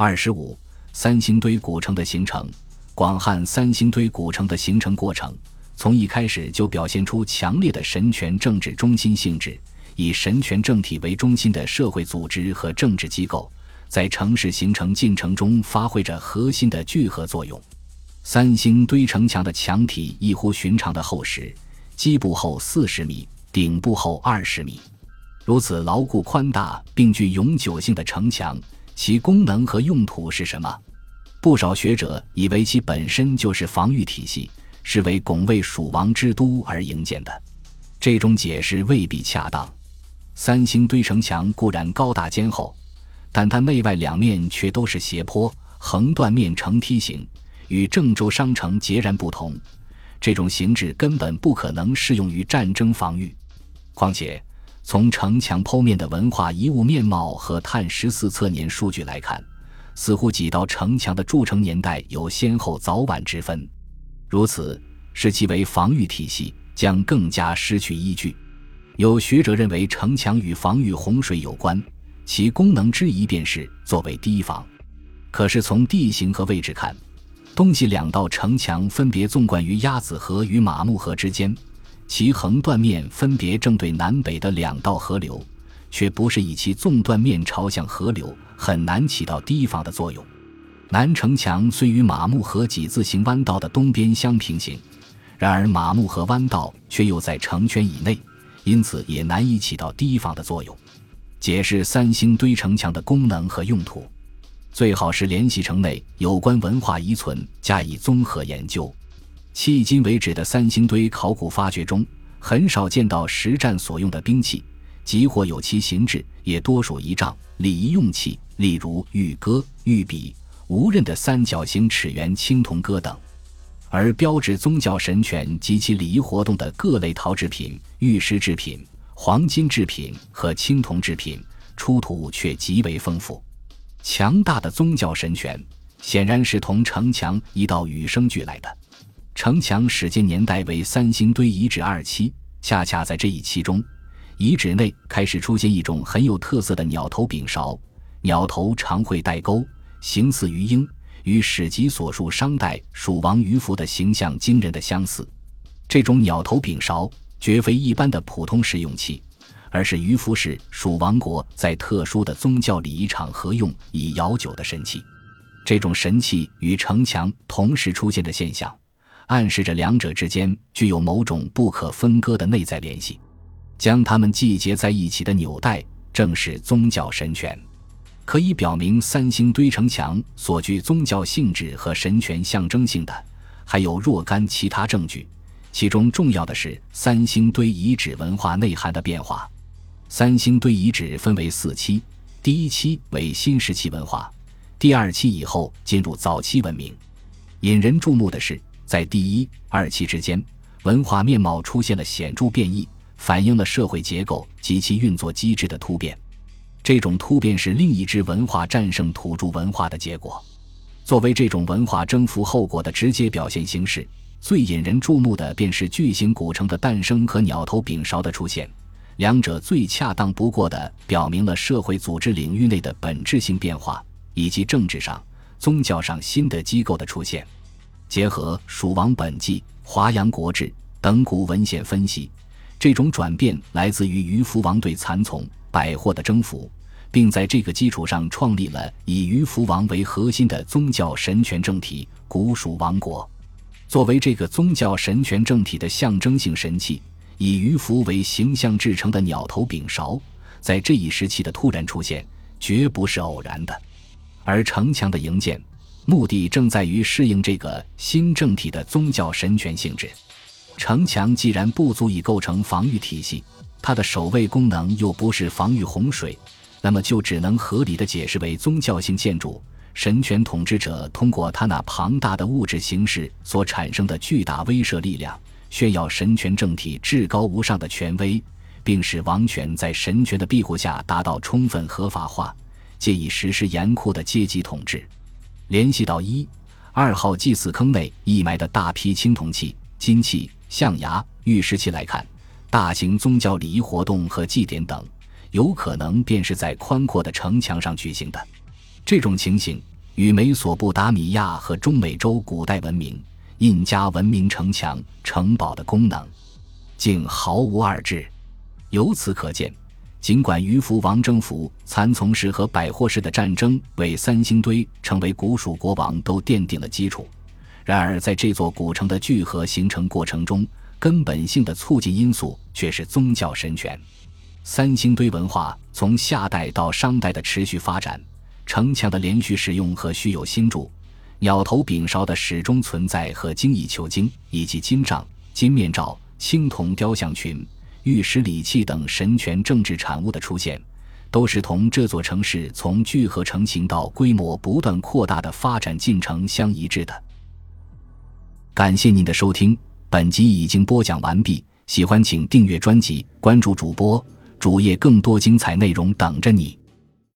二十五，三星堆古城的形成。广汉三星堆古城的形成过程，从一开始就表现出强烈的神权政治中心性质。以神权政体为中心的社会组织和政治机构，在城市形成进程中发挥着核心的聚合作用。三星堆城墙的墙体异乎寻常的厚实，基部厚四十米，顶部厚二十米。如此牢固宽大并具永久性的城墙，其功能和用途是什么？不少学者以为其本身就是防御体系，是为拱卫蜀王之都而营建的。这种解释未必恰当。三星堆城墙固然高大坚厚，但它内外两面却都是斜坡，横断面呈梯形，与郑州商城截然不同。这种形制根本不可能适用于战争防御。况且，从城墙剖面的文化遗物面貌和碳十四测年数据来看。似乎几道城墙的筑成年代有先后早晚之分，如此视其为防御体系，将更加失去依据。有学者认为城墙与防御洪水有关，其功能之一便是作为堤防。可是从地形和位置看，东西两道城墙分别纵贯于鸭子河与马木河之间，其横断面分别正对南北的两道河流。却不是以其纵断面朝向河流，很难起到堤防的作用。南城墙虽与马木河几字形弯道的东边相平行，然而马木河弯道却又在城圈以内，因此也难以起到堤防的作用。解释三星堆城墙的功能和用途，最好是联系城内有关文化遗存加以综合研究。迄今为止的三星堆考古发掘中，很少见到实战所用的兵器。即或有其形制，也多属仪仗、礼仪用器，例如玉戈、玉笔、无刃的三角形齿圆青铜戈等；而标志宗教神权及其礼仪活动的各类陶制品、玉石制品、黄金制品和青铜制品，出土却极为丰富。强大的宗教神权显然是同城墙一道与生俱来的。城墙始建年代为三星堆遗址二期，恰恰在这一期中。遗址内开始出现一种很有特色的鸟头柄勺，鸟头常会带钩，形似鱼鹰，与史籍所述商代蜀王鱼凫的形象惊人的相似。这种鸟头柄勺绝非一般的普通食用器，而是鱼凫氏蜀王国在特殊的宗教礼仪场合用以舀酒的神器。这种神器与城墙同时出现的现象，暗示着两者之间具有某种不可分割的内在联系。将它们系结在一起的纽带，正是宗教神权。可以表明三星堆城墙所具宗教性质和神权象征性的，还有若干其他证据。其中重要的是三星堆遗址文化内涵的变化。三星堆遗址分为四期，第一期为新石器文化，第二期以后进入早期文明。引人注目的是，在第一、二期之间，文化面貌出现了显著变异。反映了社会结构及其运作机制的突变，这种突变是另一支文化战胜土著文化的结果。作为这种文化征服后果的直接表现形式，最引人注目的便是巨型古城的诞生和鸟头柄勺的出现。两者最恰当不过的表明了社会组织领域内的本质性变化，以及政治上、宗教上新的机构的出现。结合《蜀王本纪》《华阳国志》等古文献分析。这种转变来自于鱼凫王对蚕丛、百货的征服，并在这个基础上创立了以鱼凫王为核心的宗教神权政体——古蜀王国。作为这个宗教神权政体的象征性神器，以鱼凫为形象制成的鸟头柄勺，在这一时期的突然出现，绝不是偶然的。而城墙的营建，目的正在于适应这个新政体的宗教神权性质。城墙既然不足以构成防御体系，它的守卫功能又不是防御洪水，那么就只能合理的解释为宗教性建筑。神权统治者通过他那庞大的物质形式所产生的巨大威慑力量，炫耀神权政体至高无上的权威，并使王权在神权的庇护下达到充分合法化，借以实施严酷的阶级统治。联系到一、二号祭祀坑内义埋的大批青铜器、金器。象牙、玉石器来看，大型宗教礼仪活动和祭典等，有可能便是在宽阔的城墙上举行的。这种情形与美索不达米亚和中美洲古代文明、印加文明城墙、城堡的功能，竟毫无二致。由此可见，尽管渔夫王征服蚕丛氏和百货氏的战争为三星堆成为古蜀国王都奠定了基础，然而在这座古城的聚合形成过程中，根本性的促进因素却是宗教神权。三星堆文化从夏代到商代的持续发展。城墙的连续使用和虚有新筑，鸟头柄勺的始终存在和精益求精，以及金杖、金面罩、青铜雕像群、玉石礼器等神权政治产物的出现，都是同这座城市从聚合成型到规模不断扩大的发展进程相一致的。感谢您的收听，本集已经播讲完毕。喜欢请订阅专辑，关注主播主页，更多精彩内容等着你。